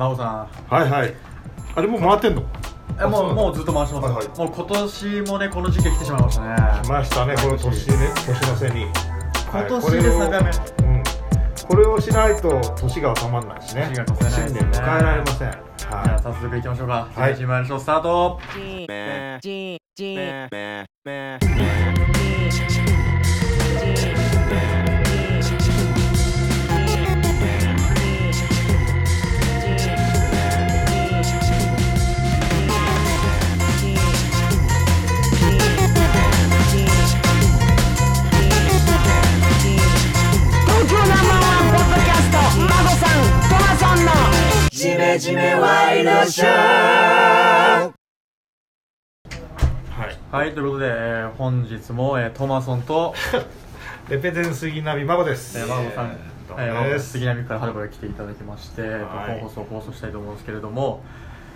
真帆さはいはい。あれもう回ってんの？んえもうもうずっと回してます、はいはい。もう今年もねこの時期来てしまいましたね。来ましたね。この年ね年の瀬に。今年で3回目うん。これをしないと年が収まらないしね。年が越せないですね。迎えられません。じゃあは早速行きましょうか。はい。始めましょうスタートメジメワイドショーいはいはいということで、えー本日も、えートマソンと、レペゼン杉並孫です。えー、マゴさん、どうもえー、マゴです。杉並からはるばる来ていただきまして、えーとはい。本放送を放送したいと思うんですけれども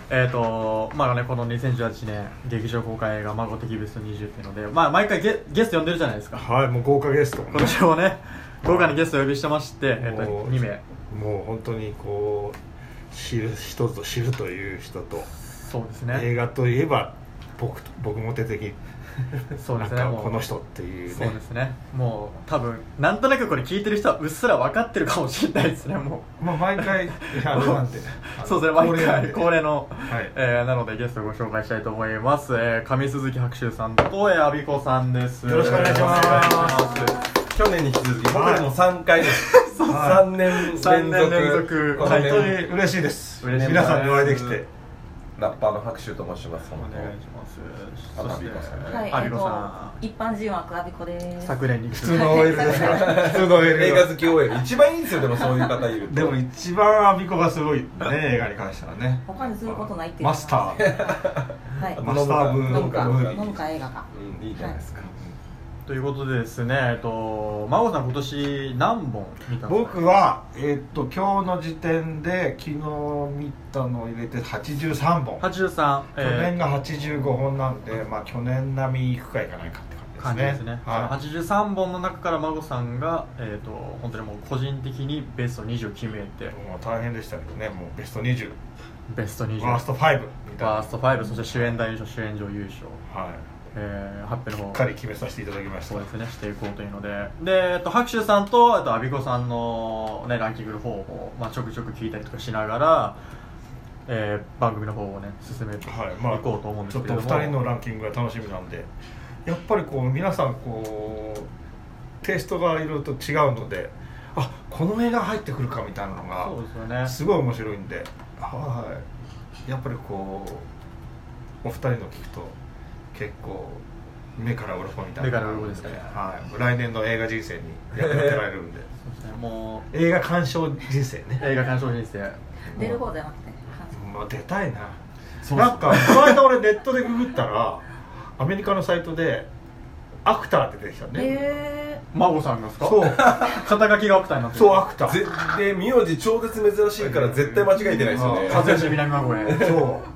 えーとまあね、この2018年劇場公開映画「孫的ベスト20」っていうので、まあ、毎回ゲゲスト呼んでるじゃないですか。はいもう豪華ゲスト今年もね豪華にゲストをお呼びしてまして、えー、ともう2名。もう本当にこう知る人と知るという人とそうですね。映画といえば僕と僕も出てきそうですねこの人っていうね。そうですね。もう多分なんとなくこれ聞いてる人はうっすら分かってるかもしれないですねもまあ毎回あれなんてう そうですね毎回恒例の、はい。えーなのでゲストをご紹介したいと思います、えー、上鈴木白秋さんと、えー、阿比子さんです。よろしくお願いします去年に引き続き僕でも3回です。3年連続。三年連続このね本当に嬉しいです。嬉しい皆さんにお会いできて。ラッパーの白秋と申します。お願いします。あそして阿比子さん。ねはい、えっと一般人枠阿比子です。ん昨年に普通の OL ですか？ら 普通の OL 映画好き OL 一番いいんですよでもそういう方いると。でも一番アビコがすごいね映画に関してはね。他にすることないっていう。マスター。はい。マスターブーム。ービー飲むか映画か。うんいいじゃないですかということでですねえっと真帆さん今年何本見たんですか？僕はえっと今日の時点で昨日見たのを入れて83本。83、去年が85本なんで、まあ去年並みいくかいかないかって感感じですね、すね。はその83本の中から孫さんが、えー、と本当にもう個人的にベスト20決めて。いもう大変でしたけどね。もうベスト20ベスト20ワースト5みたいな。ワースト5そして主演男優賞主演女優賞、はいえー、発表の方。しっかり決めさせていただきました。そうですねしていこうというので。で、えっと、白秋さんとあと阿比子さんの、ね、ランキングの方も、まあ、ちょくちょく聞いたりとかしながら、えー番組の方をね進めていこうと思うんでちょっとすけれども、2人のランキングが楽しみなんでやっぱりこう皆さんこうテイストがいろいろと違うのであこの映画入ってくるかみたいなのがそうですよね。すごい面白いんではい。やっぱりこうお二人の聞くと結構目から鱗みたいな。目から鱗ですか？ねはい、来年の映画人生に役立てられるんで。そうですね。も映画鑑賞人生ね。う映画鑑賞人生。出る方じゃなくて。まあ出たいな。そうなんかこの間俺ネットでググったらアメリカのサイトでアクターって出てきたね。え孫さんがですか？そう。肩書きがアクターになってる。そうアクター。ぜで名字超絶珍しいから絶対間違えてないですよね。和義南孫へ。そう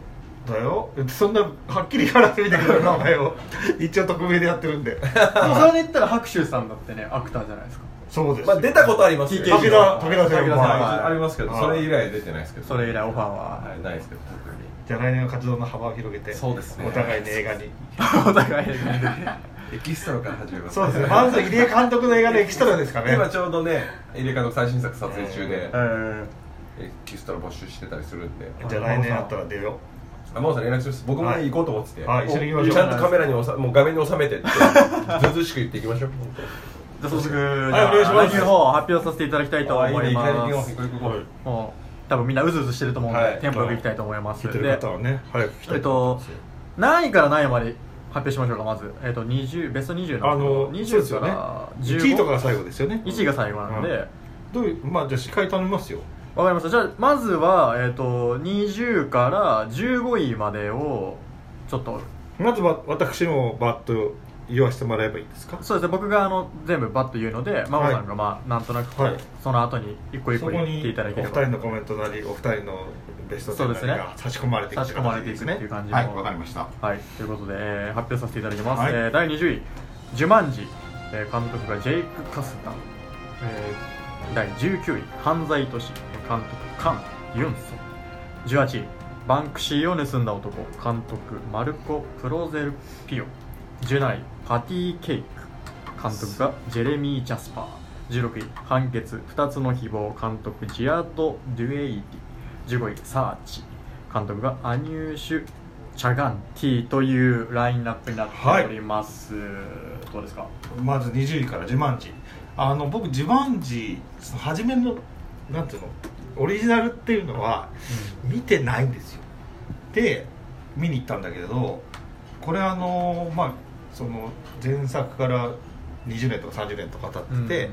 だよ。そんなはっきり言わなくてみてくれ名前を。一応匿名でやってるんで。でもそれで言ったら白秋さんだってねアクターじゃないですか。そうですまあ出たことあります武田武田先武田先輩輩ありますけどはい。それ以来出てないですけどそれ以来オファーは。はいないですけど特に。じゃあ来年の活動の幅を広げてそうですね。お互いに映画に。お互いで エキストラから始めます。そうですね。まず入江監督の映画のエキストラですかね。今ちょうどね入江監督最新作撮影中でえーエキストラ募集してたりするんで。じゃあ来年あったら出よあ真央さん連絡します。僕もねはい。行こうと思ってて、はい一緒に行きましょう。ちゃんとカメラにおさもう画面に収めてって。ずうずうしく言っていきましょう。じゃあ早速、いじゃあお願いします。発表させていただきたいと思います多分みんなうずうずしてると思うんで、はい。テンポよくいきたいと思います。でえっと何位から何位まで発表しましょうかまず、えっと20ベスト20あの20そうですよね。から1位とかが15最後ですよね。1位が最後なので、うん。どういうまあじゃあ司会頼みますよわかりました。じゃあまずは、えっと20から15位までをちょっと。まずは私のバッと言わせてもらえばいいですか？そうですね。僕があの全部バッと言うので真帆さんがまあなんとなくはい。その後に一個一個言っていただけおれば。二人のコメントなりお二人のベストそうですね。10が差し込まれていく差し込まれていくっていう感じの。はいわかりました。はい、ということで、えー発表させていただきます、はい。えー第20位「ジュマンジ」えー監督がジェイク・カスタン、えー第19位「犯罪都市」監督カン・ユンソン。18位バンクシーを盗んだ男監督マルコ・プロゼルピオ。17位パティ・ケイク。監督がジェレミー・ジャスパー。16位判決2つの希望監督ジアート・デュエイディ。15位サーチ。監督がアニーシュ・チャガンティというラインナップになっております、どうですか？まず20位からジュマンジあの僕ジュマンジその初めのなんていうのオリジナルっていうのは見てないんですよ。で見に行ったんだけどこれあのまあその前作から20年とか30年とか経ってて、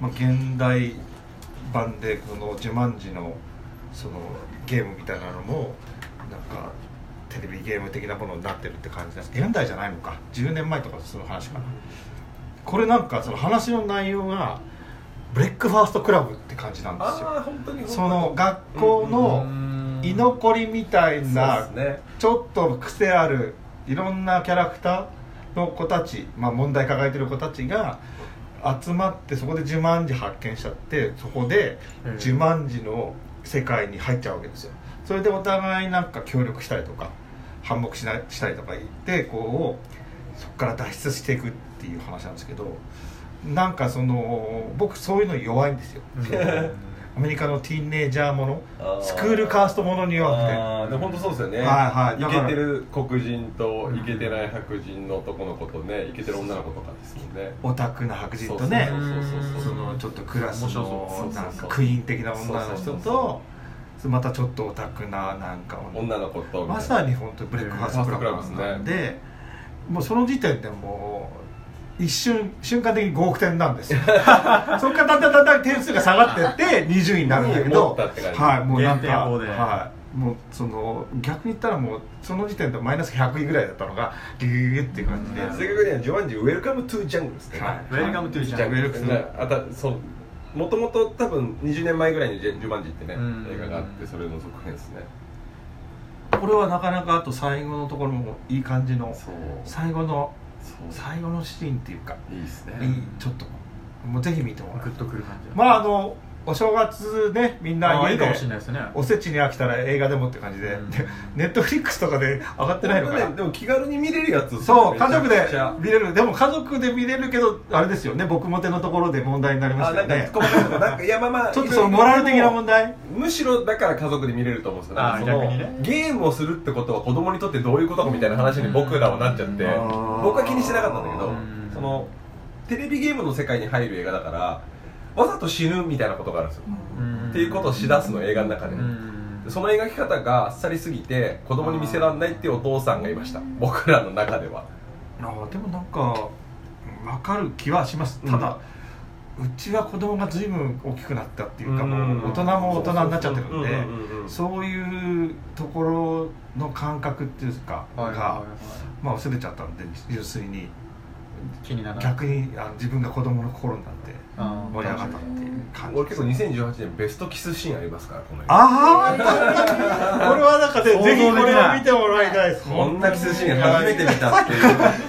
まあ、現代版でこのジュマンジのそのゲームみたいなのもなんかテレビゲーム的なものになってるって感じです。現代じゃないのか。10年前とかその話かなこれなんかその話の内容がブレックファーストクラブって感じなんですよ。その学校の居残りみたいなちょっと癖あるいろんなキャラクターの子たち、まあ、問題抱えてる子たちが集まってそこで呪文字発見しちゃってそこでうん。呪文字の世界に入っちゃうわけですよ。それでお互いなんか協力したりとか反目しないしたりとか言ってこうそこから脱出していくっていう話なんですけどなんかその僕そういうの弱いんですよ。アメリカのティーンネイジャーものスクールカーストものに弱くて。あーでも本当そうですよね。はいはい。イケてる黒人とイケてない白人の男の子とねイケてる女の子とかですもんね。オタクな白人とねそのちょっとクラスのなんかクイーン的な女の人とまたちょっとオタクななんか女の子とまさに本当にブレックファーストクラブなんでもうその時点でもう一瞬瞬間的に5億点なんですよ。そこからだんだんだんだん点数が下がってって20位になるんだけどもはいもうなんかはい。もうその逆に言ったらもうその時点でマイナス100位ぐらいだったのがギュギュギュっていう感じで、うん。正確にはジュマンジウェルカムトゥジャングルですねはい。ウェルカムトゥージャンウェル。カムねあたそう。もともと多分20年前ぐらいにジェジュマンジってねうん。映画があってそれの続編ですね。これはなかなかあと最後のところもいい感じの最後の最後のシーンっていうかいいですね。ちょっともうぜひ見てもらグうッとくる感じまああのお正月ねみんな家あーいいかもしれでないですね。おせちに飽きたら映画でもって感じで、うん。でネットフリックスとかで上がってないのかな、ねでも気軽に見れるやつそう家族で見れる。でも家族で見れるけどあれですよね。僕も手のところで問題になりましたよね。なんかいやまあまあ ちょっとそのモラル的な問題？題むしろだから家族で見れると思うんですよあ逆にね。ゲームをするってことは子供にとってどういうことかみたいな話に僕らはなっちゃって。僕は気にしてなかったんだけどうんそのテレビゲームの世界に入る映画だからわざと死ぬみたいなことがあるんですよ。っていうことをしだすの映画の中で。うん。その描き方があっさりすぎて子供に見せられないっていうお父さんがいました。僕らの中では。あーでもなんか分かる気はします。ただ、うちは子供が随分大きくなったっていうかもう大人も大人になっちゃってるんでそういうところの感覚っていうかがまあ薄れちゃったんで純粋に。逆にあの自分が子供の心になって盛り上がったっていう感じ。俺結構2018年ベストキスシーンありますからこの映画。ああ これはなんかぜひこれを見てもらいたいです。こんなキスシーン初めて見たっていう。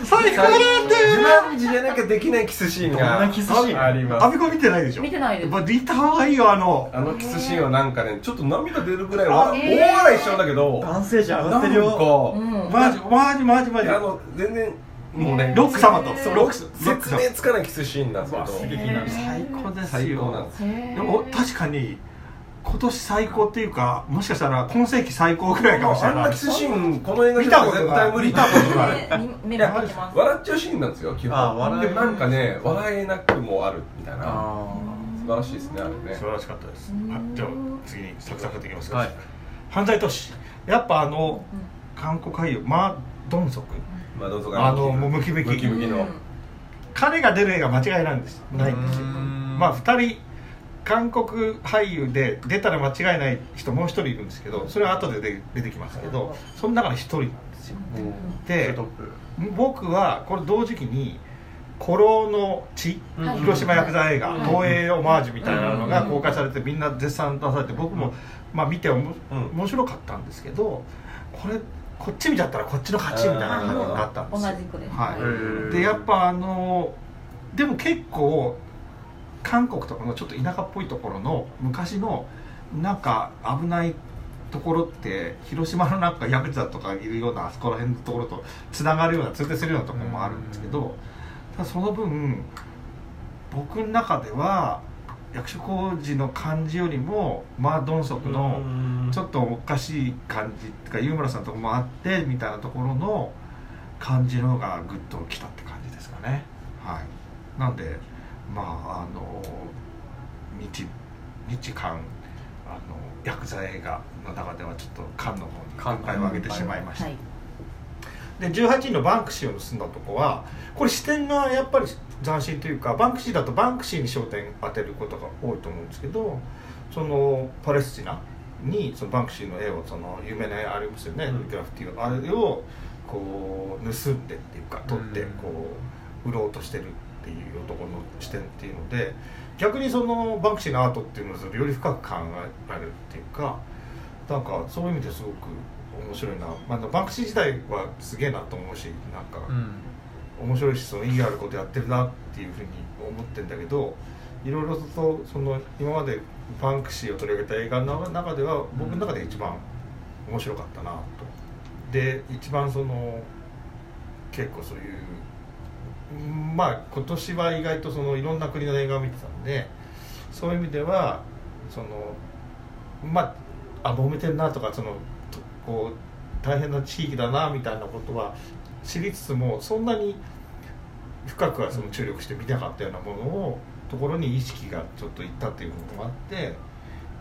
最高なんだよ自慢自じゃなきゃできないキスシーンがどんなキスシーン。あります。アビコ見てないでしょ。見てないですやっぱ見た方がいいよあの。あのキスシーンはなんかねちょっと涙出るぐらい大笑いしちゃうんだけど男性陣上がなんかってるよ。うん。マジマジマジマジ。あの全然もうねロック様と。ロック説明つかないキスシーンなんですけど。最高です最よ高なんです。へーでも確かに今年最高っていうかもしかしたら今世紀最高ぐらいかもしれない。あんなキスシーンこの映画見たことない。対無理見たことない。笑っちゃうシーンなんですよ基本。あ笑いでもなんかね笑えなくもあるみたいな。あ素晴らしいですねあれね。素晴らしかったです。うんはい。じゃあ次にサクサクでいきます。か、はい。犯罪都市。やっぱあの韓国俳優マー・ドンソクまあどうぞ。あのもうムキムキ。ムキムキの。彼が出る映画間違いないんです。ないんですようん。まあ2人韓国俳優で出たら間違いない人もう一人いるんですけどそれは後で出出てきますけどその中の一人なんですよでツートップ僕はこれ同時期に「古老の地」はい。広島ヤクザ映画うん東映オマージュみたいなのが公開されてみんな絶賛出されて僕もまあ見ておもうん。面白かったんですけどこれこっち見ちゃったらこっちの勝ちみたいな感じになったんですよ。同じくです。はい、でやっぱあのでも結構韓国とかのちょっと田舎っぽいところの昔のなんか危ないところって広島のなんかヤクザとかいるようなあそこら辺のところとつながるような通底するようなところもあるんですけどただその分僕の中では役所広司の感じよりもマー・ドンソクのちょっとおかしい感じっていうか湯村さんのとこもあってみたいなところの感じの方がグッときたって感じですかね。はい。なんでまああの日日韓あのヤクザ映画の中ではちょっと韓の方に韓今回を上げてしまいました、は。いで18人のバンクシーを盗んだとこはこれ視点がやっぱり斬新というかバンクシーだとバンクシーに焦点当てることが多いと思うんですけどそのパレスチナにそのバンクシーの絵をその有名な絵ありますよね、うん。グラフィティをあれをこう盗んでっていうか取ってうんこう売ろうとしてるっていう男の視点っていうので逆にそのバンクシーのアートっていうのをより深く考えられるっていうかなんかそういう意味ですごく面白いな、まあ、バンクシー自体はすげえなと思うしなんかうん面白いしその意義あることやってるなっていうふうに思ってるんだけどいろいろとその今までバンクシーを取り上げた映画の中では僕の中で一番面白かったなと。で一番その結構そういうまあ今年は意外とそのいろんな国の映画を見てたんでそういう意味ではそのまああ揉めてるなとかそのこう大変な地域だなみたいなことは知りつつもそんなに深くはその注力して見なかったようなものをところに意識がちょっといったっていうこともあって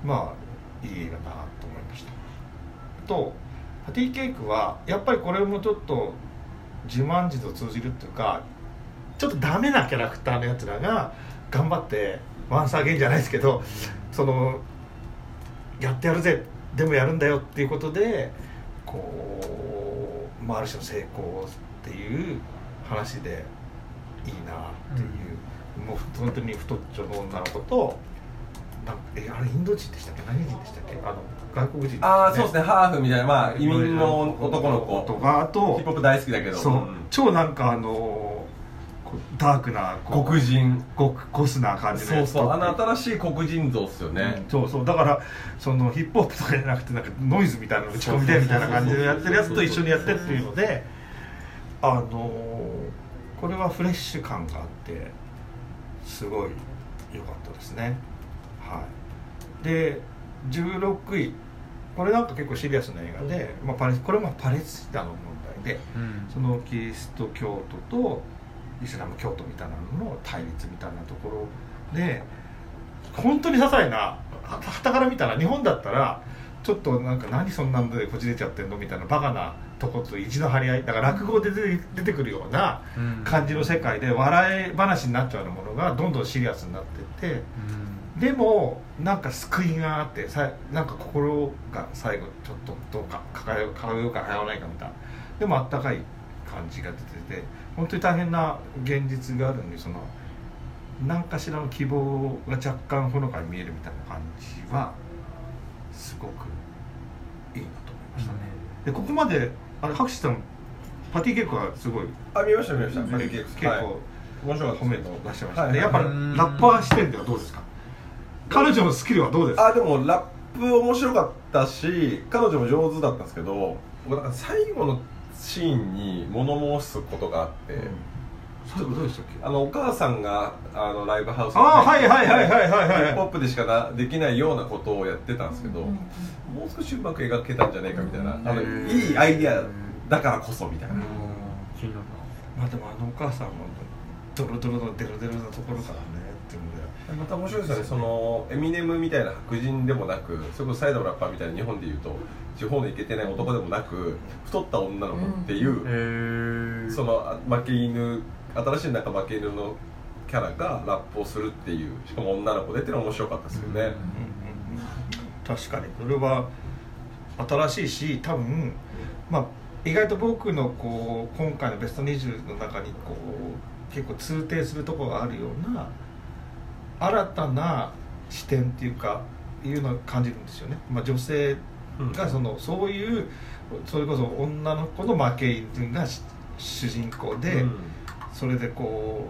まあいい映画だなと思いました。とパティケイクはやっぱりこれもちょっと自慢自と通じるっていうかちょっとダメなキャラクターのやつらが頑張ってワンサーゲンじゃないですけどそのやってやるぜでもやるんだよっていうことでこう、まあ、ある種の成功っていう話でいいなっていう、もう本当に太っちょの女の子となんかえあれインド人でしたっけ？何人でしたっけ？あの外国人ですよああそうですね。ハーフみたいな。まあ移民の男の子。とかあとヒップホップ大好きだけど。そう、ん。超なんかあのダークな黒人。ごゴスな感じのそうそう。あの新しい黒人像っすよね。うん、そうそう。だからそのヒップホップとかじゃなくてなんかノイズみたいなの打ち込みでみたいな感じでやってるやつと一緒にやってっていうのであのこれはフレッシュ感があってすごい良かったですね。はい。で16位これなんか結構シリアスな映画で、まあ、パレこれもパレスチナの問題でうん。そのキリスト教徒とイスラム教徒みたいなのの対立みたいなところで本当に些細なはたから見たら日本だったらちょっとなんか何そんなんでこじれちゃってんのみたいなバカなとこと意地の張り合いだから落語で出てくるようなうん。感じの世界で笑い話になっちゃうものがどんどんシリアスになってって。うん。でもなんか救いがあってさなんか心が最後ちょっとどうか抱えようか抱えないかみたいな。でもあったかい感じが出てて本当に大変な現実があるのにその何かしらの希望が若干ほのかに見えるみたいな感じはすごくいいなと思いましたね、でここまであれ博士さんパティケークはすごい。あ見ました見ました。結構、はい。面白かった褒めてらっしゃいましたね、はいやっぱラッパー視点ではどうですか？彼女のスキルはどうですか？あでもラップ面白かったし彼女も上手だったんですけど最後のシーンに物申すことがあって、最後どうでしたっけ？あのお母さんがあのライブハウスああはいはいはいはいはいはいヒップホップでしかなできないようなことをやってたんですけど、うんうんもう少しうまく描けたんじゃないかみたいな、あのへー。いいアイディアだからこそみたいな、気になるまあでもあのお母さんもドロドロのデロデロなところからねっていうのでまた面白いですよねそのエミネムみたいな白人でもなくそれこそサイドのラッパーみたいな日本でいうと地方のイケてない男でもなく太った女の子っていう、へえそのあ負け犬新しいなんか負け犬のキャラがラップをするっていうしかも女の子でっていうのは面白かったですよね、確かにこれは新しいし多分まあ意外と僕のこう今回のベスト20の中にこう結構通底するところがあるような新たな視点っていうかいうのを感じるんですよね、まあ、女性がその、そういうそれこそ女の子の負け犬がし主人公で、うんそれでこ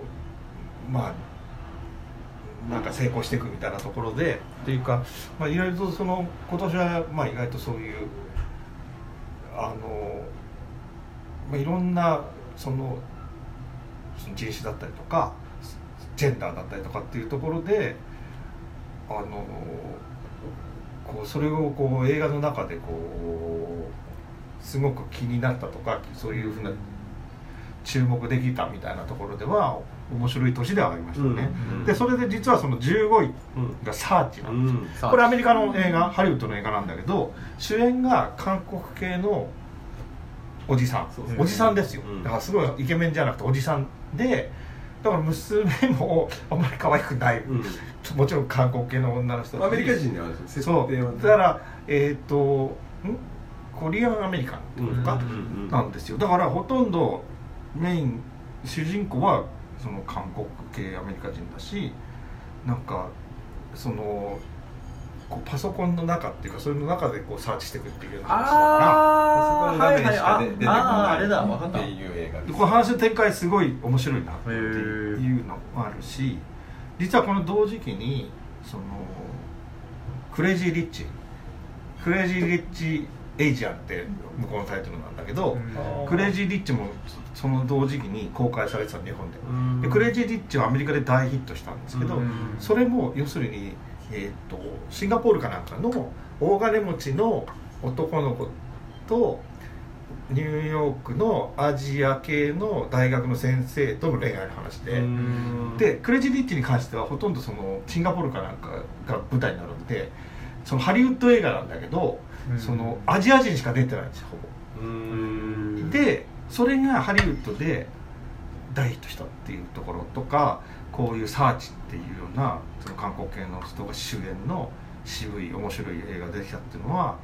うまあなんか成功していくみたいなところでっていうか、まあ、いろいろとその今年はまあ意外とそういうあの、まあ、いろんなその人種だったりとかジェンダーだったりとかっていうところであのこうそれをこう映画の中でこうすごく気になったとかそういうふうな注目できたみたいなところでは面白い年ではありましたね、うん。でそれで実はその15位が「サーチ」なんですよ、うん。これアメリカの映画ハリウッドの映画なんだけど主演が韓国系のおじさん。おじさんですよ、うん。だからすごいイケメンじゃなくておじさんでだから娘もあんまり可愛くない、うん。もちろん韓国系の女の人。アメリカ人にはあるんですよ。そう。だからえっ、とん？コリアンアメリカンってことか、うんうんうん。なんですよ。だからほとんどメイン主人公はその韓国系アメリカ人だしなんかそのこうパソコンの中っていうかそれの中でこうサーチしていくっていうような話だかあー画面しか出てこないああれだ分かっていう映画ですらこの話の展開すごい面白いなっていうのもあるし実はこの同時期にそのクレイジー・リッチクレイジー・リッチ・エイジアンって向こうのタイトルなんだけど、うんクレイジー・リッチもその同時期に公開されてた日本で。うん。でクレイジー・リッチはアメリカで大ヒットしたんですけど、うん。それも要するに、えー、とシンガポールかなんかの大金持ちの男の子とニューヨークのアジア系の大学の先生との恋愛の話で、うん。でクレイジー・リッチに関してはほとんどそのシンガポールかなんかが舞台になるんでそのハリウッド映画なんだけど、うん。そのアジア人しか出てないんですよほぼ。うん。でそれがハリウッドで大ヒットしたっていうところとかこういう「サーチ」っていうようなその韓国系の人が主演の渋い面白い映画ができたっていうのは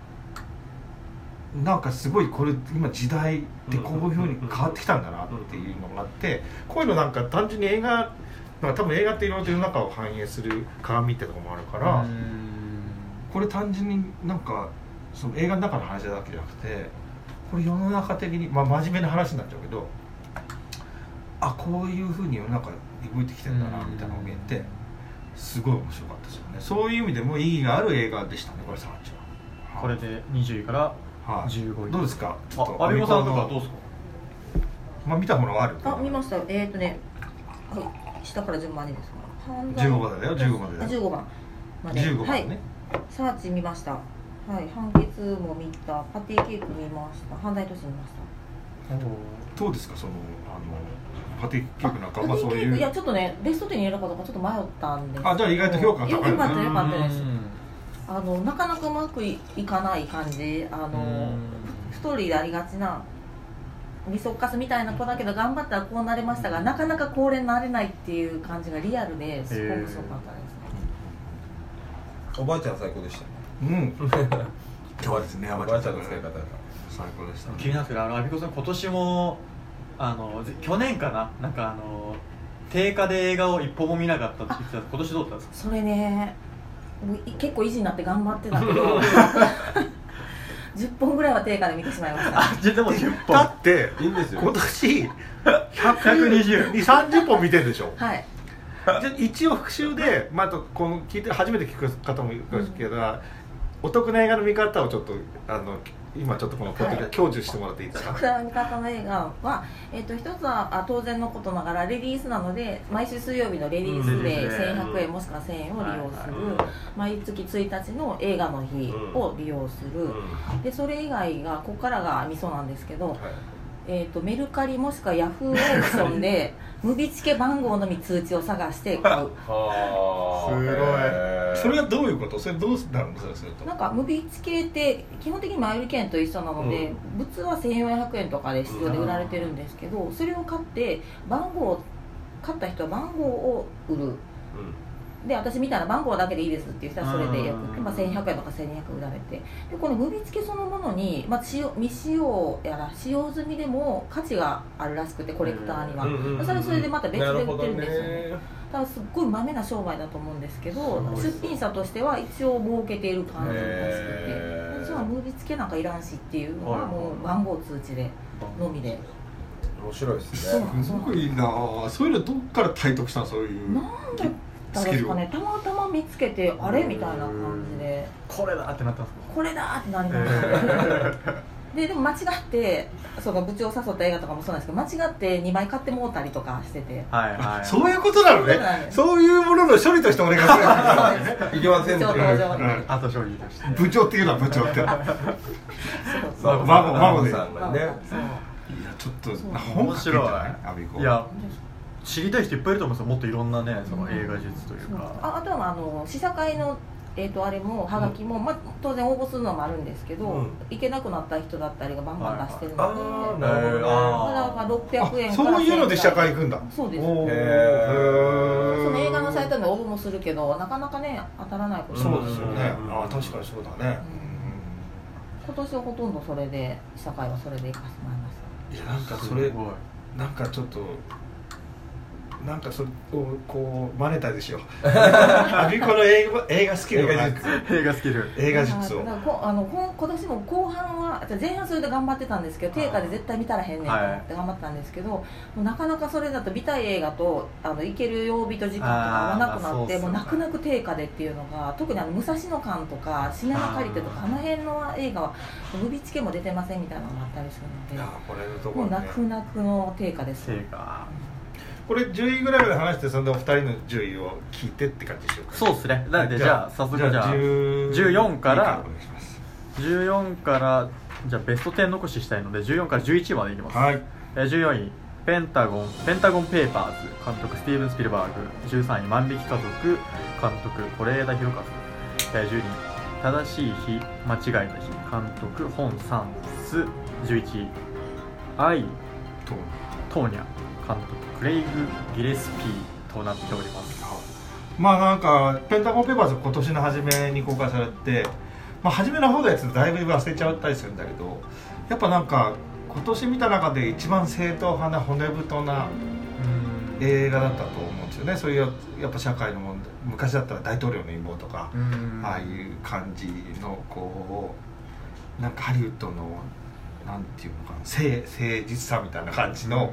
なんかすごいこれ今時代ってこういうふうに変わってきたんだなっていうのがあってこういうのなんか単純に映画なんか多分映画っていろいろと世の中を反映する鏡ってとこもあるから。これ単純になんかその映画の中の話だけじゃなくてこれ世の中的に、まあ、真面目な話になっちゃうけどあこういうふうに世の中動いてきてんだなみたいなのが見えてすごい面白かったですよね。そういう意味でも意義がある映画でしたねこれサーチは。これで20位からはい。15位。どうですか？ちょっとあアビコさんとかどうですか？まあ見たものはあるあ見ました。よえっ、ー、とねはい。下から順番にですか？犯罪15までだよ。15までだよ。あ15番。まで15番はい。ね、サーチ見ましたはい。判決も見た。パティケーキ見ました。犯罪都市見ました。どうですかそのあのパティケーキなんかまあそういう。やちょっとねベスト10に入れるかどうかちょっと迷ったんですあじゃあ意外と評価が高いよかったよかったですうん。あのなかなかうまくいいかない感じ。あのうん。ストーリーでありがちなみそかすみたいな子だけど頑張ったらこうなれましたがなかなかこれなれないっていう感じがリアルですごくすごかったですね。おばあちゃん最高でしたうん。そうですねおばあちゃんの使い方が最高でしたね気になってるあのアビコさん今年もあのぜ去年かな？なんかあの定価で映画を一本も見なかったって言ってた。今年どうだったんですか？それねもうい結構維持になって頑張ってたけど10本ぐらいは定価で見てしまいました。あじゃあでも10だ本。っていいんですよ。今年120 12030本見てるでしょ？はい。じゃあ一応復習で、まあ、あとこの聞いて初めて聞く方もいるけど、お得な映画の見方をちょっとあの今ちょっとこのポッドキャスト享受してもらっていいですか、僕らの見方の映画は、えっと一つはあ当然のことながらレディースなので毎週水曜日のレディースうん。でースデー1100円もしくは1000円を利用する、はいはい毎月1日の映画の日を利用する、でそれ以外がここからが味噌なんですけど、えー、とメルカリもしくはヤフーオークションで無備付け番号のみ通知を探して買う。はあ。すごい。それはどういうこと？それどうなるの？それするとなんか無備付けって基本的に前売り券と一緒なので、物は1400円とかで必要で売られてるんですけど、それを買って番号を買った人は番号を売るで私みたいな番号だけでいいですっていう人はそれでよく、うんまあ、1100円とか1200円売られて。でこの無備付けそのものに、まあ、使用未使用やら使用済みでも価値があるらしくてコレクターには、うんそれはそれでまた別で売ってるんですよね。だからすっごいまめな商売だと思うんですけど出品者としては一応儲けている感じらしくて。じゃあ無備付けなんかいらんしっていうのははいもう番号通知でのみで。面白いですね。すごいなあ。そういうのどっから体得したの？そういう。なんだっったですかねたまたま見つけてあれみたいな感じで。これだってなったんですこれだってなりか、ました、え ででも間違ってその部長を誘った映画とかもそうなんですけど間違って2枚買ってもうたりとかしてて。ーはいはい。そういうことなのね。そういうものの処理として俺がするわけじゃないねいけません部って長登場。うん。後処理として。部長っていうのは部長って。孫孫でさんがね。そう。ちょっと面アビコ。いや知りたい人いっぱいいると思うんですよ。もっといろんなねその映画術というか、ああとはあの試写会のえー、とあれもはがきも、まあ、当然応募するのもあるんですけど、うん。行けなくなった人だったりがバンバン出してるので、ああなるほど。ねまだまあ600円あから。そういうので試写会1000行くんだ。そうです。その映画のサイトで応募もするけどなかなかね当たらないことそうですよね。うん。あ確かにそうだね。今年はほとんどそれで試写会はそれで行かせてもらいました。いやなんかそれなんかちょっとなんかそれをこう真似たでしょ。アビコの映画映画好きではなく。映画スキル。映画術を。あのこ今年も後半はじゃあ前半それで頑張ってたんですけど定価で絶対見たらへんねんと思って頑張ってたんですけど、もうなかなかそれだと見たい映画とあの行ける曜日と時間とか合わなくなって、もう泣く泣く定価でっていうのが特にあの武蔵野館とかシネマ借りてとかあの辺の映画はムビチケも出てませんみたいなのがあったりするのでもう泣く泣くの定価です。映画これ10位ぐらいまで話してそれでお二人の10位を聞いてって感じでしょうかそうですね。なのでじゃあ早速じゃあ10 14からいいお願いします。14からじゃあベスト10残ししたいので14から11までいきます、はい。えー14位ペンタゴンペンタゴンペーパーズ監督スティーブン・スピルバーグ。13位万引き家族監督是枝裕和。えー10位正しい日間違えた日監督本サンス。11位愛とトーニャ監督クレイグ・ギレスピーとなっております。まあなんかペンタゴンペーパーズ今年の初めに公開されて、まあ、初めの方のやつだいぶ忘れちゃったりするんだけどやっぱなんか今年見た中で一番正統派な骨太なうん。映画だったと思うんですよね。そういうやっぱ社会の問題昔だったら大統領の陰謀とか、うん。ああいう感じのこうなんかハリウッドのなんていうのかな誠誠実さみたいな感じの、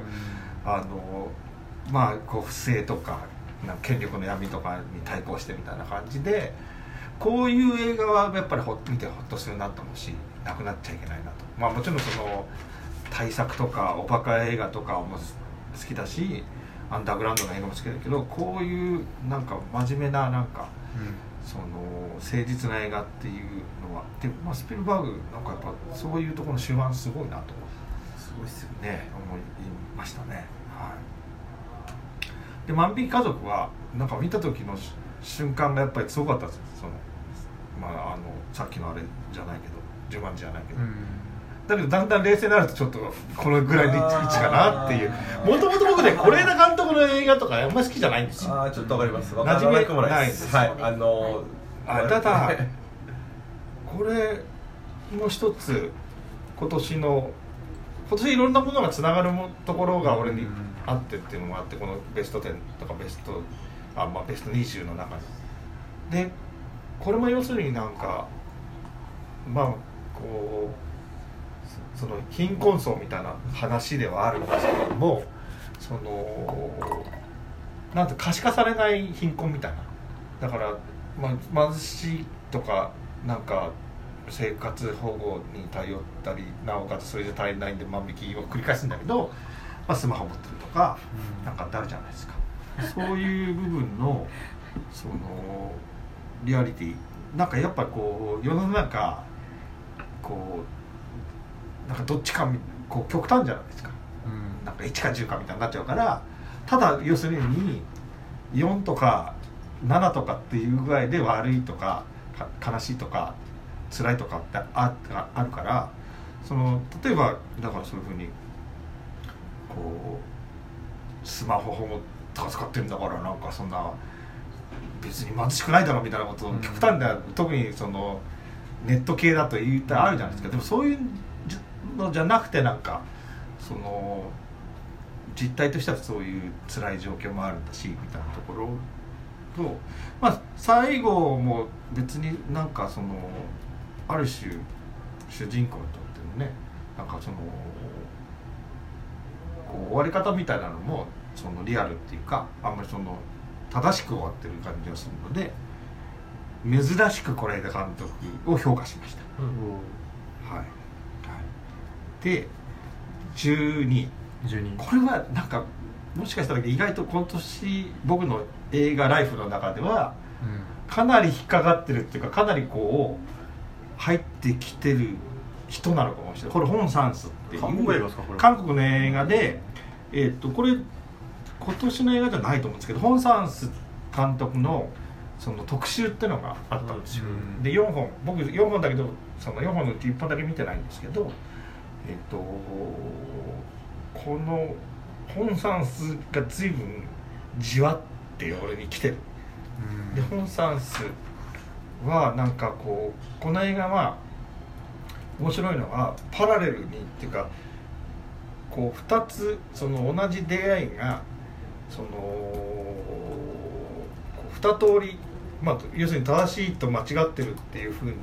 あのまあこう不正とか権力の闇とかに対抗してみたいな感じでこういう映画はやっぱりほ見てほっとするなと思うしなくなっちゃいけないなと。まあもちろんその大作とかおバカ映画とかも好きだしアンダーグラウンドの映画も好きだけどこういうなんか真面目ななんかその誠実な映画っていうのはで、まあ、スピルバーグなんかやっぱそういうところの手腕すごいなとすごいっすよね。ね思いましたね。はい。で万引き家族はなんか見た時のし瞬間がやっぱりすごかったですそのまああのさっきのあれじゃないけど十万じゃないけど、うん。だけどだんだん冷静になるとちょっとこのぐらいの位置かなっていう。もともと僕ね是枝監督の映画とかあんまり好きじゃないんですよ。ああちょっとわかります。わ馴染みからなくもないですはい。あのあただこれも一つ今年の今年いろんなものがつながるもところが俺にうん。あってっていうのもあってこのベスト10とかベストあ、まあ、ベスト20の中に。でこれも要するになんかまあこうそその貧困層みたいな話ではあるんですけどもそのなんて可視化されない貧困みたいな。だから、まあ、貧しいとかなんか生活保護に頼ったりなおかつそれじゃ足りないんで万引きを繰り返すんだけど、まあ、スマホ持ってるとかなんかってあるじゃないですか。そういう部分の そのリアリティ。なんかやっぱこう世の中こうなんかどっちかみこう極端じゃないですか。うん。なんか1か10かみたいになっちゃうからただ要するに4とか7とかっていう具合で悪いとかか悲しいとか辛いとかってあああるからその例えばだからそういうふうにこうスマホもとか使ってるんだからなんかそんな別に貧しくないだろうみたいなことをうん。極端な、特にそのネット系だと言ったらあるじゃないですか、でもそういうのじゃなくてなんかその実態としてはそういう辛い状況もあるんだしみたいなところとまあ最後も別になんかそのある種主人公にとってのねなんかそのこう終わり方みたいなのもそのリアルっていうかあんまりその正しく終わってる感じがするので珍しく是枝監督を評価しました。はい、はい、で12位12これはなんかもしかしたら意外と今年僕の映画「ライフ」の中ではかなり引っかかってるっていうかかなりこう入ってきてる人なのかもしれない。これ本サンスっていう。韓国の映画でえーっとこれ今年の映画じゃないと思うんですけど本サンス監督のその特集っていうのがあったんですよ、うん。で4本。僕4本だけどその4本のうち1本だけ見てないんですけどえっとこの本サンスが随分じわって俺に来てる。で本サンスはなんかこうこの映画は面白いのはパラレルにっていうかこう2つその同じ出会いがその2通り、まあ、要するに正しいと間違ってるっていうふうに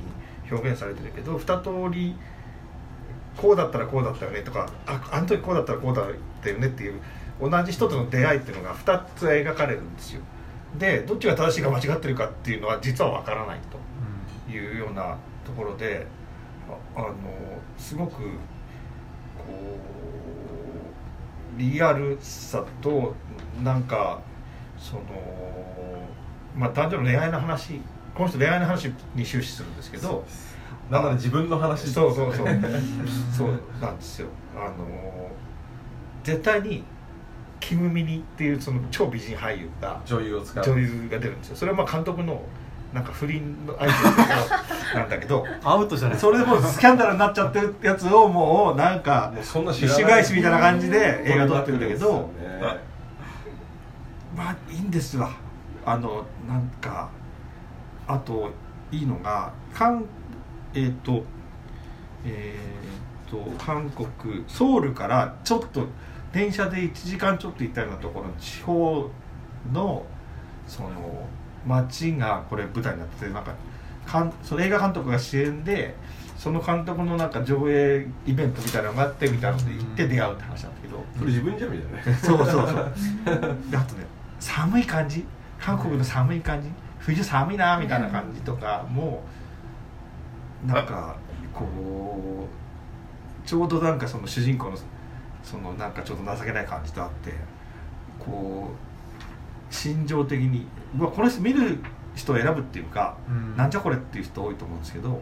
表現されてるけど2通りこうだったらこうだったよねとかああの時こうだったらこうだったよねっていう同じ人との出会いっていうのが2つ描かれるんですよ。でどっちが正しいか間違ってるかっていうのは実は分からないというようなところでああのすごくこうリアルさとなんかそのまあ男女の恋愛の話この人恋愛の話に終始するんですけどなので自分の話そうそうそう。そうなんですよ。あの絶対にキム・ミニっていうその超美人俳優が女優を使う。女優が出るんですよ。それはまあ監督のなんか不倫の相手 なんだけど。アウトじゃないそれでもうスキャンダルになっちゃってるやつをもうなんかそんな知返しみたいな感じで映画撮ってるんだけどねまあいいんですわ。あのなんかあといいのが韓えっ、とえっ、と韓国ソウルからちょっと電車で1時間ちょっと行ったようなところの地方のその街がこれ舞台になっててなんかかんその映画監督が主演でその監督のなんか上映イベントみたいなのがあってみたいなので行って出会うって話なんだけど、それ自分じゃみたいなねそうそうそうであとね寒い感じ。韓国の寒い感じ。冬寒いなみたいな感じとかもなんかこうちょうどなんかその主人公のそのなんかちょっと情けない感じとあってこう心情的に、まあ、この人見る人を選ぶっていうか、うん。なんじゃこれっていう人多いと思うんですけど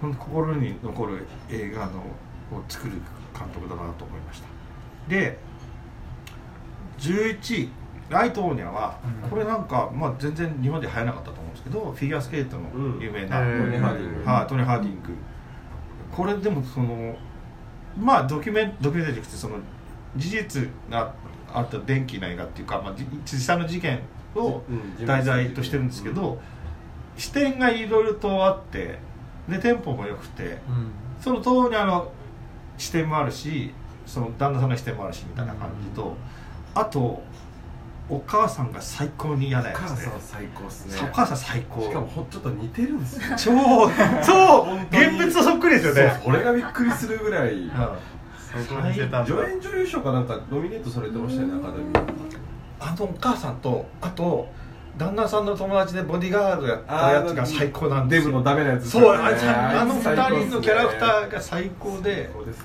ほんと心に残る映画のを作る監督だなと思いました。で11位アイ、トーニャは、うん。これなんか、まあ、全然日本で流行らなかったと思うんですけどフィギュアスケートの有名な、うん。えートーニャ・ハーディング。はい、トーニャ・ハーディング。これでもそのまあドキュメンドキュメンタリーじゃなくてその事実があった伝記な映画っていうか、まあ、じ実際の事件をうん題材としてるんですけど、視点がいろいろとあってでテンポも良くてうん。その通りあの視点もあるしその旦那さんの視点もあるしみたいな感じと、あとお母さんが最高に嫌なおやつで母さん最高っすね。お母さん最高。しかもほんちょっと似てるんですよ。超超本当に。現物とそっくりですよね。そう俺がびっくりするぐらい。うん助演女優賞かなんかノミネートされてましたよねアカデミー。あのお母さんとあと旦那さんの友達でボディーガードやったやつが最高なんでデブのダメなやつですそうよねああの二人のキャラクターが最高で。そうですね。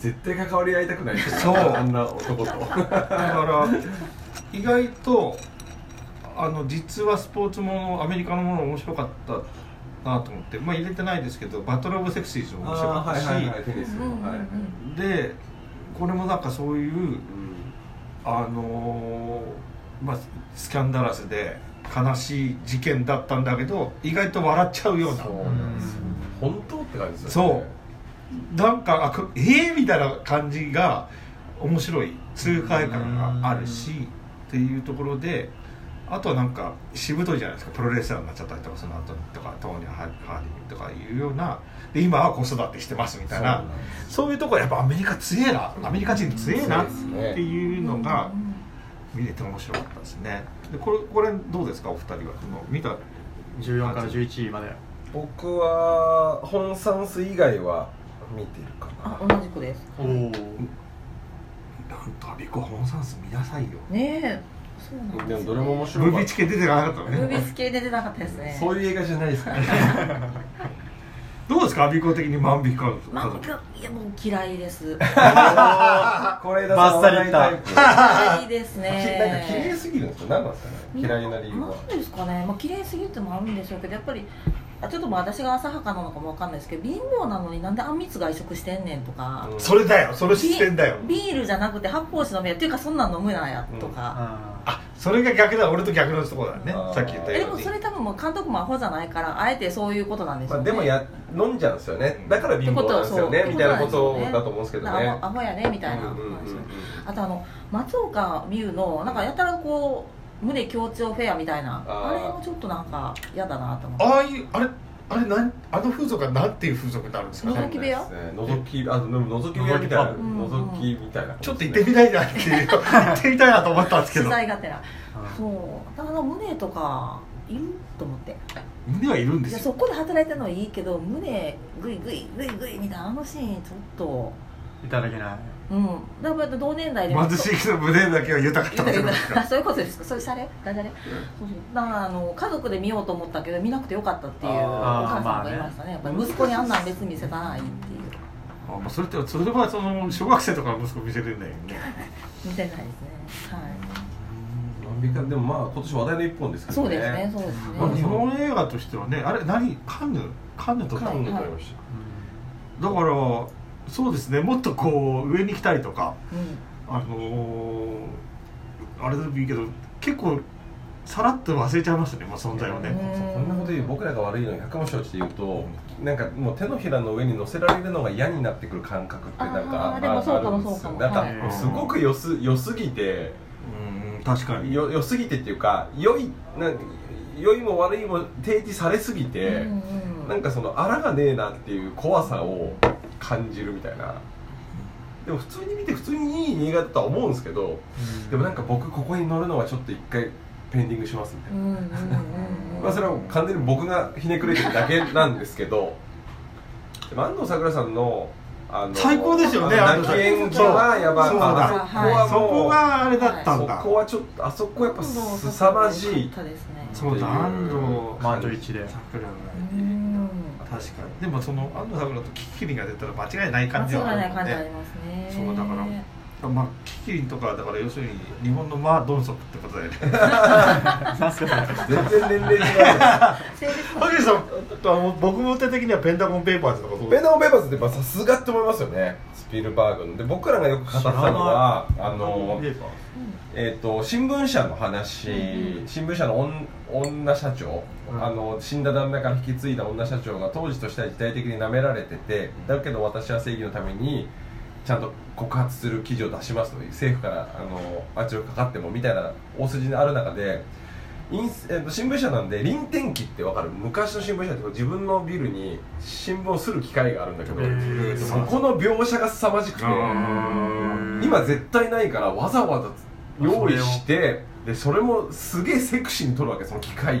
絶対関わり合いたくない。ですよそう。あんな男と。だから意外とあの実はスポーツものアメリカのもの面白かったなと思ってまあ入れてないですけどバトル・オブ・セクシーズも面白かったし、でこれもなんかそういううん。あのーまあ、スキャンダラスで悲しい事件だったんだけど意外と笑っちゃうような。そうなんですよ。本当って感じですね。う。なんかあこえー、みたいな感じが面白い。痛快感があるしっていうところであとはなんかしぶといじゃないですか。プロレスラーになっちゃったりとかその後とかトーニー・ハーディングとかいうようなで今は子育てしてますみたいなそういうところやっぱアメリカ強えなアメリカ人強えなっていうのが見れて面白かったですね。でこれこれどうですかお二人は？その見た？14から11位まで。僕は本サンス以外は見てるかあな同じくです。おおなんとアビコ本サンス見なさいよ。ねえ。そうなんですでもどれも面白ムービーチ系出てなかったのね。ムービース系で出なかったですね。たそういう映画じゃないですか どうですか？アビコ的に万引き家族。まあいやもう嫌いです。これだバッサリいったタイプ。なん嫌いですか綺麗ねすぎるんですか何なんですかね。嫌いな理由は。なんですかね、まあ綺麗すぎるってのもあるんでしょうけどやっぱりあちょっとまあ私が浅はかなのかもわかんないですけど貧乏なのになんであんみつ外食してんねんとか、うん。それだよ。その視点だよ。ビビールじゃなくて発泡酒飲めやっていうかそんなん飲むなやとか、ああそれが逆だ。俺と逆のところだね。あーさっき言ったえでように。もそれ多分もう監督もアホじゃないからあえてそういうことなんでしょうあでもや飲んじゃうんですよね。だから貧乏なんですよね。みたいなことだと思うんですけどね。アホアホやねみたいな。話、うんうんうんうん。あとあの松岡美優のなんかやたらこう胸強調フェアみたいな。あー。あれもちょっとなんか嫌だなと思って。ああいうあれあれなんあの風俗はなんていう風俗になるんですか？ね覗き部屋？のぞきあでも覗き部屋みたいな。うん。うん覗きみたいな。ちょっと行ってみたいなっていう。行ってみたいなと思ったんですけ取ど材がてら。あそう。だから胸とかいると思って。胸はいるんですよ。いやそこで働いてるのはいいけど胸グイグイグイグイみたいなあのシーンちょっと。いただけないうん。だから同年代で。貧しいけど胸だけは豊かってことなんですかあ そういうことですか？そういうシャレダジャレそうそうだからあの家族で見ようと思ったけど見なくてよかったっていうお母さんがいましたね。やっぱり息子にあんなん別に見せたらいいっていう。あまあそれってそれはその小学生とかの息子見せれないよね。見てないですね。はい。でもまあ今年話題の一本ですけどね。そうですね。そうですね。まあ日本映画としてはねあれ何？カンヌカンヌとかはい今度撮りましだからそうですね。もっとこう上に来たりとかうん。あのー、あれでもいいけど結構さらっと忘れちゃいましたね、まあ、存在をね、うん。こんなこと言う僕らが悪いのに百も承知で言うとなんかもう手のひらの上に乗せられるのが嫌になってくる感覚ってなんかあーでもそうかもあるんですよ。かすごく良す良すぎてうん確かに。よ良すぎてっていうか良いなん良いも悪いも提示されすぎて、うんうん。なんかそのあらがねえなっていう怖さを感じるみたいな。でも普通に見て普通にいい映画だとは思うんですけどでもなんか僕ここに乗るのはちょっと一回ペンディングしますみたいな。うんうんうんうん まあそれは完全に僕がひねくれてるだけなんですけどでも安藤サクラさんのあの最高ですよね泣き演技はやばいそうだあそこはそもうこがあれだったんそだ、こはちょっとあそこやっぱすさまじい。そうだ安藤満場一致で桜が。うん確かに。でもその安藤桜とキキリンが出たら間違いない感じはあるもんね。そうだからまあキキリンとかだから要するに日本のマー・ドンソクってことだよね。なんす全然年齢違う性別の萩さんあの僕も手的にはペンタゴン・ペーパーズとかどうペンダゴンペーパーズってやっぱさすがって思いますよね。スピルバーグの。で僕らがよく語ってたのはあのえー、と新聞社の話、うん新聞社の女女社長、うん。あの死んだ旦那から引き継いだ女社長が当時としては時代的に舐められててだけど私は正義のためにちゃんと告発する記事を出しますと政府からあの圧力かかってもみたいな大筋にある中でインスえー、と新聞社なんで臨転機って分かる。昔の新聞社って自分のビルに新聞をする機会があるんだけど、そこの描写が凄まじくて。うん。今絶対ないからわざわざ用意してでそれもすげえセクシーに撮るわけその機械を。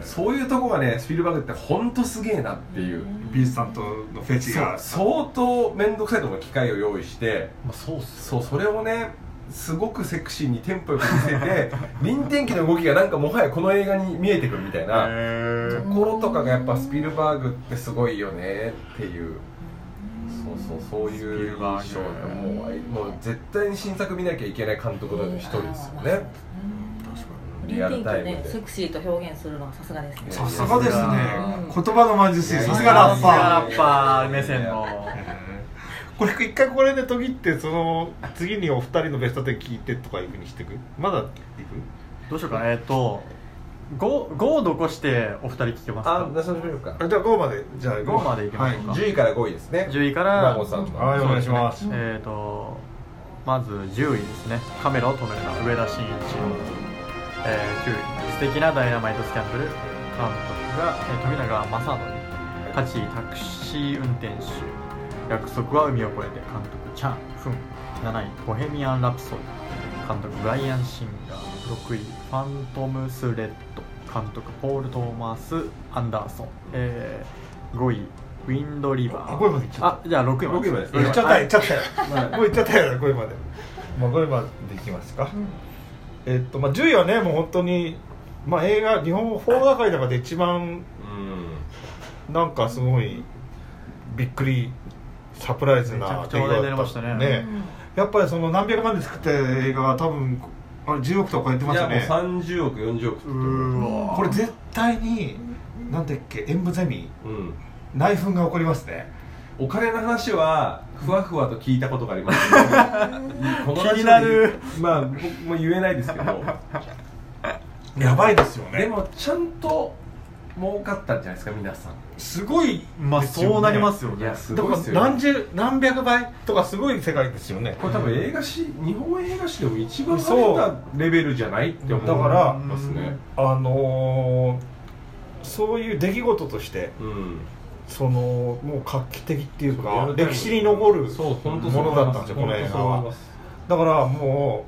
そういうとこがねスピルバーグって本当すげえなっていうビースさんとのフェチが。相当面倒くさいと思う機械を用意してまあそうそうそれをねすごくセクシーにテンポよく見せて臨転機の動きがなんかもはやこの映画に見えてくるみたいなへところとかがやっぱスピルバーグってすごいよねっていうそうそうそういう印象もうもう絶対に新作見なきゃいけない監督の一人ですよね。リアルタイムで。ねセクシーと表現するのはさすがですね。さすがですね。うん言葉の魔術師さすがラッパー。ラッパー目線の。これ一回これで途切ってその次にお二人のベスト10聞いてとかいうふうにしていく？まだいく？どうしようかな。えっと5 5を残してお二人聞けますか？あ出しましょうか。あじゃあ5まで。じゃあ5までいきましょうか10位から5位ですね。10位から孫さんの。はいお願いします。えー、とまず10位ですね。カメラを止めるな上田慎一、えー、9位。素敵なダイナマイトスキャンダル。監督が、えー富永正則。8位タクシー運転手。約束は海を越えて監督チャン・フン。7位ボヘミアン・ラプソディ。監督ブライアン・シンガー。6位ファントム・スレッド監督ポール・トーマス・アンダーソン、えー、5位ウィンド・リバーあ5位までいっちゃった。あじゃあ6位まで。6位まで。で。す言っちゃったよ言っちゃったよ。まあ もう言っちゃったよ5位まで。もう5位までいきますか。えっとまあ、10位はねもう本当に、まあ、映画日本邦画界の中で一番うん。なんかすごいびっくりサプライズなめちゃくちゃ話題になりましたね。ね。やっぱりその何百万で作った映画が多分あれ10億とか超えてまいやもうすよね30億40億これ絶対になんだっけ演舞ゼミうん。内紛が起こりますね。お金の話はふわふわと聞いたことがあります。この気になる。まあ僕も言えないですけど。やばいですよね。でもちゃんと儲かったんじゃないですか皆さん。すごいまあそうなりますよね。いやすごいですよら何十何百倍とかすごい世界ですよね。これ多分映画史日本映画史でも一番派手なレベルじゃないって思だからいますねあのーそういう出来事としてうん。そのもう画期的っていうやか歴史に残るそう本当ものだったんですよこの映画は。だからも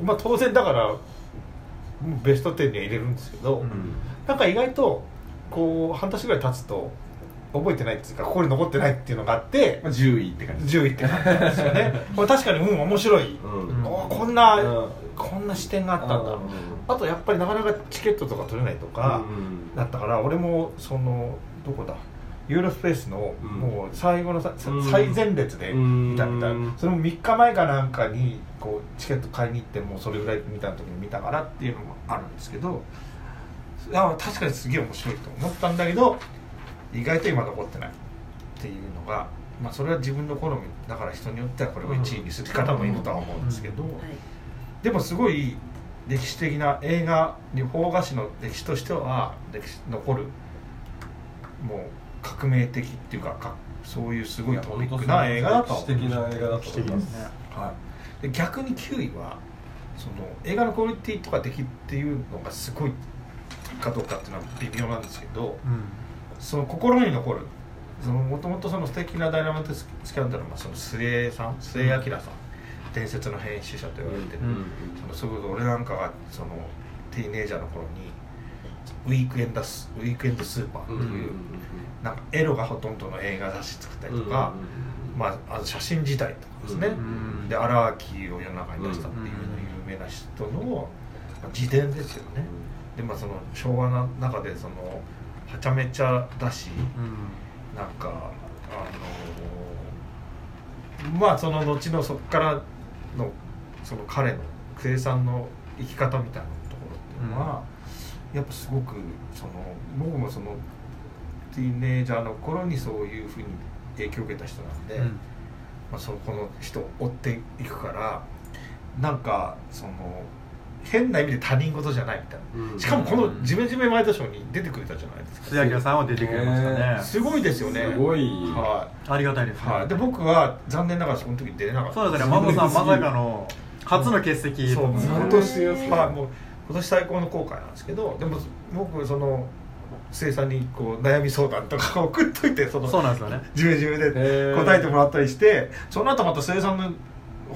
うまあ当然だからベスト10には入れるんですけど、うんなんか意外とこう半年ぐらい経つと覚えてないっていうかここに残ってないっていうのがあってまあ10位って感じ。10位ってなったんですよね。これ確かにうん面白い、うん。おこんな、うん。こんな視点があったんだ、うん。あとやっぱりなかなかチケットとか取れないとか、うん。だったから俺もそのどこだ？ユーロスペースのうん。もう最後のさ、最前列で見たみたい。それも3日前かなんかにこうチケット買いに行ってもうそれぐらい見た時に見たからっていうのもあるんですけどいや確かにすげえ面白いと思ったんだけど意外と今残ってないっていうのが、まあ、それは自分の好みだから人によってはこれを1位にする方もいるとは思うんですけど、はい。でもすごい歴史的な映画日邦画史の歴史としては歴史残るもう革命的っていうかかそういうすごいトピックな映画だとは思う歴史的な映画だと思います。ね。はい、で逆に9位はその映画のクオリティとか出来っていうのがすごいかどうかっていうのは微妙なんですけどうん。その心に残るもともとその素敵なダイナマイトスキャンダルはその末さん末井明さん伝説の編集者と言われてる、うん。そのそれこそ俺なんかがそのティーネイジャーの頃にウィークエンドスウィークエンドスーパーっていう、うんうんなんかエロがほとんどの映画雑誌作ったりとか、まあ、あの写真時代とかですね、うんで荒木を世の中に出したっていう有名な人のまあ自伝ですよね、でまあその昭和の中でそのはちゃめちゃだしうん。なんかあのまあその後のそこからのその彼の生産の生き方みたいなところっていうのは、やっぱすごくその僕もそのティーネイジャーの頃にそういうふうに影響を受けた人なんで、うん。まあ、そのこの人を追っていくからなんかその変な意味で他人事じゃないみたいな、うん。しかもこの「ジメジメワイドショー」に出てくれたじゃないですか須明さんは出てくれましたね。すごいですよね。すごい。はありがたいですい、はい、で僕は残念ながらその時出れなかった。そうですね孫さんまさかの初の欠席そう。と今年はい。もう今年最高の後悔なんですけどでも僕その生さんにこう悩み相談とか送っといてそのそうなんですよね。ジメジメで答えてもらったりしてその後また生さんの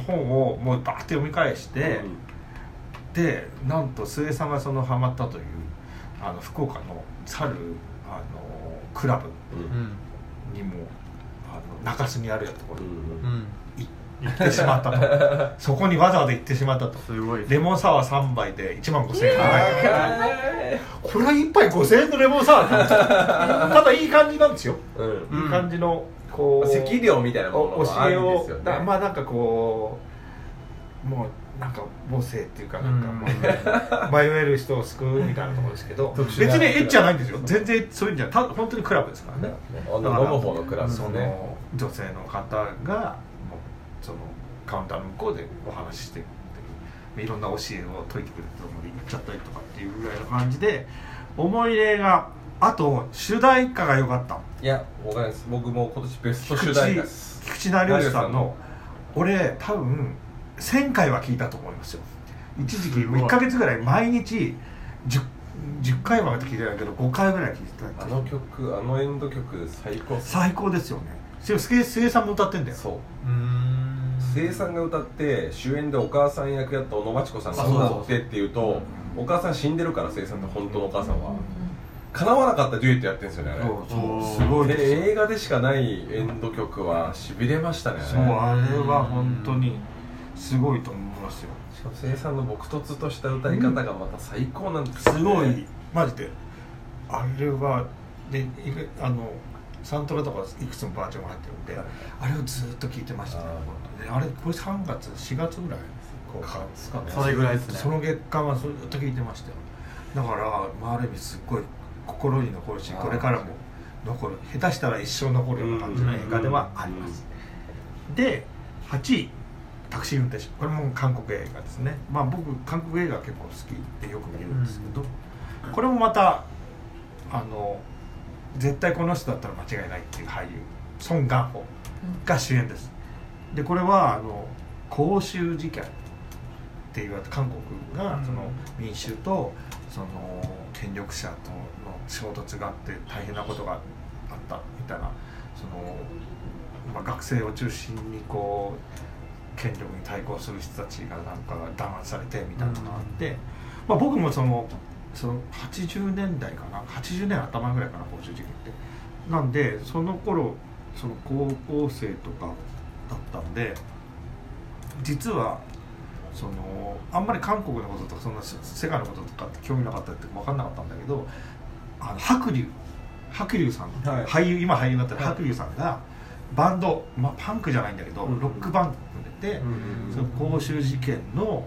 本をもうバーって読み返して、でなんと末さんがそのハマったというあの福岡の去るあのクラブうんにもあの中洲にあるやところにう行ってしまったと。そこにわざわざ行ってしまったと。すごい。レモンサワー3杯で1万5000円。払えこれは1杯5000円のレモンサワーただいい感じなんですよ、うん。いい感じのこう赤量みたいなものお教えがあるんでをすよね。だまあなんかこうもうなんか母性っていうかなんか迷える人を救うみたいなところですけど 別にエッチじゃないんですよ。全然そういうんじゃない。た本当にクラブですからね。飲む方のクラブそねの女性の方がもうそのカウンターの向こうでお話ししていろんな教えを解いてくれるとこで行っちゃったりとかっていうぐらいの感じで思い入れがあと主題歌が良かった。いや僕も今年ベスト主題歌です。菊池成吉さんの。俺多分1000回は聞いたと思いますよ。一時期すごい1か月ぐらい毎日 10, 10回は聞いてないけど5回ぐらい聞いてたあの曲あのエンド曲最高最高ですよね。それスケさんも歌ってんだよ。そう。うん。生さんが歌って主演でお母さん役やった小野真知子さんがあそうそう歌ってっていうとお母さん死んでるから生さんって本当のお母さんは叶わなかったデュエットやってるんですよねあれ。そうそう。おーすごいで映画でしかないエンド曲はしびれましたねそうあれは本当にすごいと思いますよ。しかも生産の朴突とした歌い方がまた最高なんですよね。すごい。マジで。あれはでいくあのサントラとかいくつもバージョンが入ってるんで、はい。あれをずっと聴いてました。ねあであれこれ3月4月ぐらい公開ですかね。それぐらいですね。その月間はずっと聴いてましたよ。だから、まあ、ある意味すっごい心に残るしこれからも残る。下手したら一生残るような感じの映画ではあります。で8位タクシー運転手これも韓国映画ですね。まあ僕韓国映画結構好きでよく見るんですけど、これもまたあの絶対この人だったら間違いないっていう俳優ソン・ガンホが主演です。でこれはあの公衆事件って言われて韓国がうん。その民衆とその権力者との衝突があって大変なことがあったみたいなその、まあ、学生を中心にこう権力に対抗する人たちがなんか弾圧されてみたいなのがあって、まあ、僕もそのその80年代かな80年頭ぐらいかな公衆事件って。なんでその頃その高校生とかだったんで実はそのあんまり韓国のこととかそんな世界のこととかって興味なかったって分かんなかったんだけどあの白龍白龍さん、はい。俳優今俳優になってるはい白龍さんがバンド、まあ、パンクじゃないんだけど、うんロックバンド組んうんその公衆事件の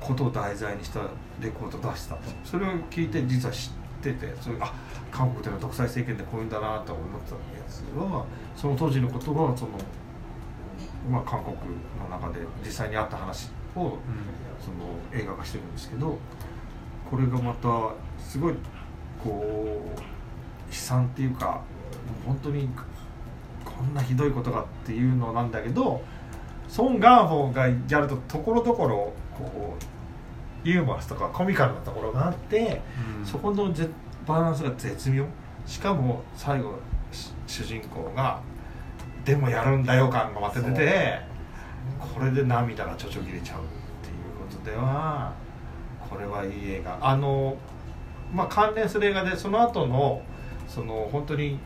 ことを題材にしたレコードを出したと。それを聞いて実は知っててそれあ韓国での独裁政権でこういうんだなと思ってたやつはその当時のことがその、まあ、韓国の中で実際にあった話をその映画化してるんですけどこれがまたすごいこう悲惨っていうか本当にこんなひどいことがっていうのなんだけどソン・ガンホがやるとところどころこうユーモラスとかコミカルなところがあって、うん。そこのぜバランスが絶妙。しかも最後し主人公が「でもやるんだよ」感がまた出てこれで涙がちょちょぎれちゃうっていうことではこれはいい映画。あのまあ関連する映画でその後のその本当に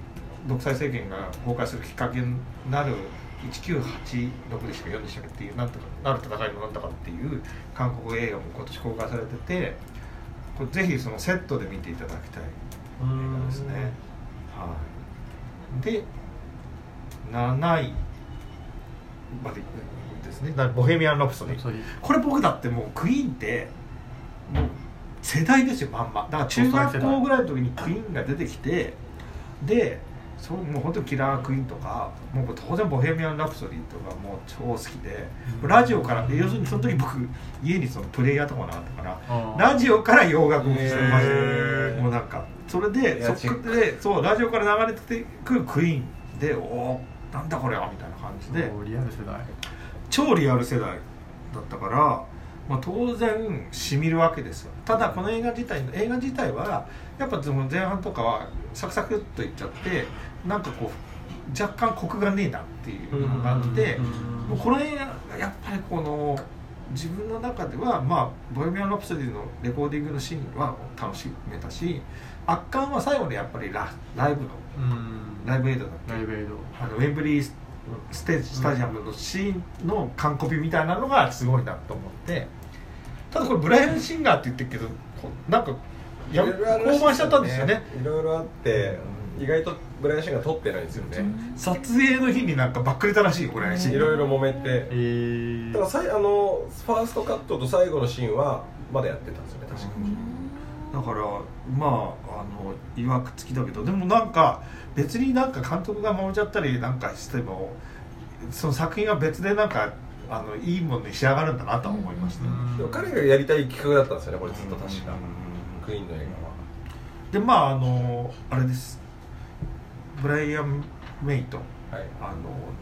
独裁政権が崩壊するきっかけになる1986でしたか4でしたっけっていうなんとかなる戦いのなんとかっていう韓国映画も今年公開されててこれぜひそのセットで見ていただきたい映画ですね。はい。で7位までですね。だボヘミアン・ラプソディ。これ僕だってもうクイーンってもう世代ですよまんま。だから中学校ぐらいの時にクイーンが出てきてでそうもう本当にキラークイーンとかもう当然ボヘミアン・ラプソディとかもう超好きで、うん。ラジオから要するにその時僕家にそのプレイヤーとかもなかったからラジオから洋楽をしてました、もうなんかそれでそこでそうラジオから流れてくるクイーンでおおなんだこれはみたいな感じで。リアル世代。超リアル世代だったから、まあ、当然しみるわけですよ。ただこの映画自体映画自体はやっぱその前半とかはサクサクっといっちゃってなんかこう若干コクがねえなっていうのがあってもうこがやっぱりこの自分の中ではまあ「ボヘミアン・ラプソディ」のレコーディングのシーンは楽しめたし圧巻は最後のやっぱりラライブのうん。ライブエイドだっけライブエイド。あのウェンブリースステージスタジアムのシーンの完コピみたいなのがすごいなと思って。ただこれブライアン・シンガーって言ってるけどこなんかや降板しちゃったんですよね。いろいろあって意外とブライアン・シンが撮ってないんですよね。撮影の日になんかばっくれたらしいよブライアン・シンいろいろ揉めて。えー、だからさいあのファーストカットと最後のシーンはまだやってたんですよね確か。だからまああのいわくつきだけどでもなんか別になんか監督が揉めちゃったりなんかしてもその作品は別でなんかあのいいものに仕上がるんだなとは思いました、彼がやりたい企画だったんですよねこれずっと確か。うんクイーンの映でまああのあれです。ブライアン・メイと画ははい。あの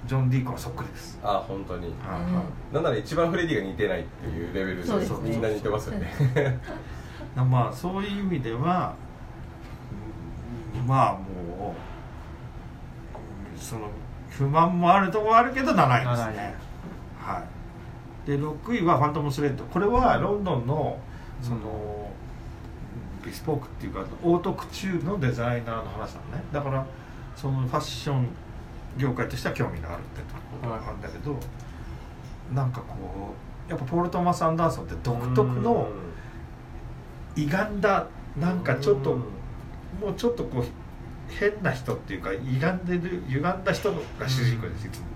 ジョン・ディーコンそっくりです、あ本当に。はい。はいなんなら一番フレディが似てないっていうレベルでそうです。ねみんな似てますよね。まあそういう意味ではうんまあもうその不満もあるところはあるけど7位ですね。はい。で6位は「ファントム・スレッド」これはロンドンのその、ビスポークっていうかオートクチューのデザイナーの話なのね。だからそのファッション業界としては興味があるってところがあるんだけど、なんかこうやっぱポール・トーマス・アンダーソンって独特の歪ん。だなんかちょっともうちょっとこう変な人っていうか歪んでる歪んだ人が主人公ですいつも。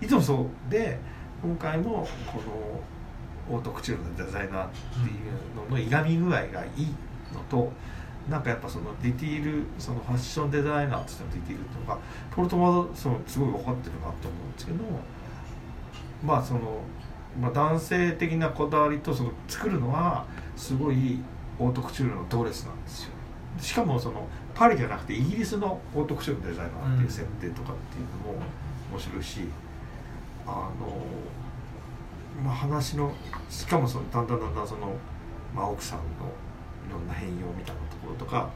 いつもそうで今回もこのオートクチュールのデザイナーっていうののいがみ具合がいいのとなんかやっぱそのディティールそのファッションデザイナーとしてのディティールとかポルトマそのすごい分かってるなと思うんですけどまあその、まあ、男性的なこだわりとその作るのはすごいオートクチュールのドレスなんですよ。しかもそのパリじゃなくてイギリスのオートクチュールのデザイナーっていう設定とかっていうのも面白いしあのまあ話のしかもそのだんだんだんだんその、まあ、奥さんのろんな変容みたいなところとか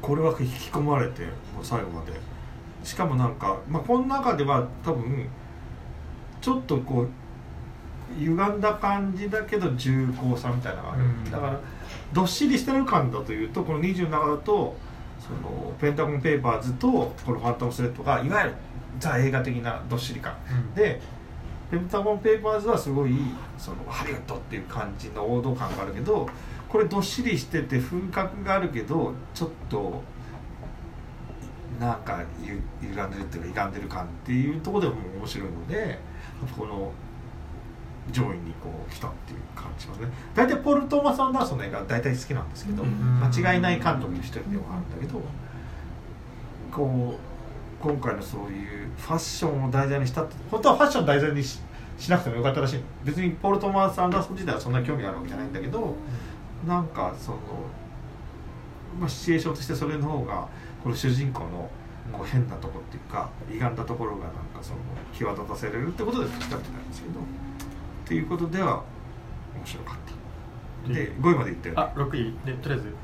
これは引き込まれてもう最後まで。しかもなんか、まあ、この中では多分ちょっとこう歪んだ感じだけど重厚さみたいなのがある、うん。だからどっしりしてる感だというとこの27だとそのペンタゴンペーパーズとこのファントムスレッドがいわゆるザ映画的などっしり感。うん。でペンタゴンペーパーズはすごいそのハリウッドっていう感じの王道感があるけどこれどっしりしてて風格があるけどちょっとなんかゆ歪んでるっていうか歪んでる感っていうところでも面白いのでこの上位にこう来たっていう感じはね。大体ポール・トーマス・アンダーソンの映画大体好きなんですけどうん。間違いない監督の一人ではあるんだけどこう今回のそういうファッションを題材にしたって本当はファッションを題材にししなくてもよかったらしい。の別にポール・トーマス・アンダーソン自体はそんな興味があるわけじゃないんだけどなんかその、まあ、シチュエーションとしてそれの方がこの主人公のこう変なとこっていうか歪んだところがなんかその際立たせれるってことで使ってたんですけどっていうことでは面白かった。で5位までいったよね。あ6位。でとりあえず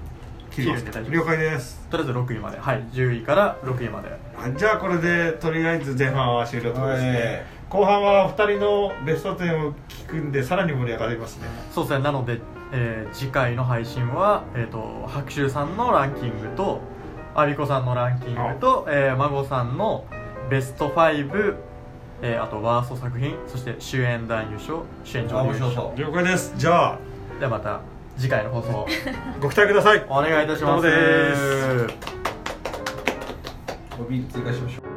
切りです。了解です。とりあえず6位まで。はい。10位から6位まで。はいじゃあこれでとりあえず前半は終了とですね、はい。後半は2人のベスト10を聞くんでさらに盛り上がりますね。そうですね。なので、えー次回の配信は、えー、と白秋さんのランキングとアビコさんのランキングと、えー、孫さんのベスト5、えーあとワースト作品そして主演男優賞主演あ女優賞。了解です。じゃあ。ではまた次回の放送 ご期待ください。お願いいたします。どうもです。おビール追加しましょう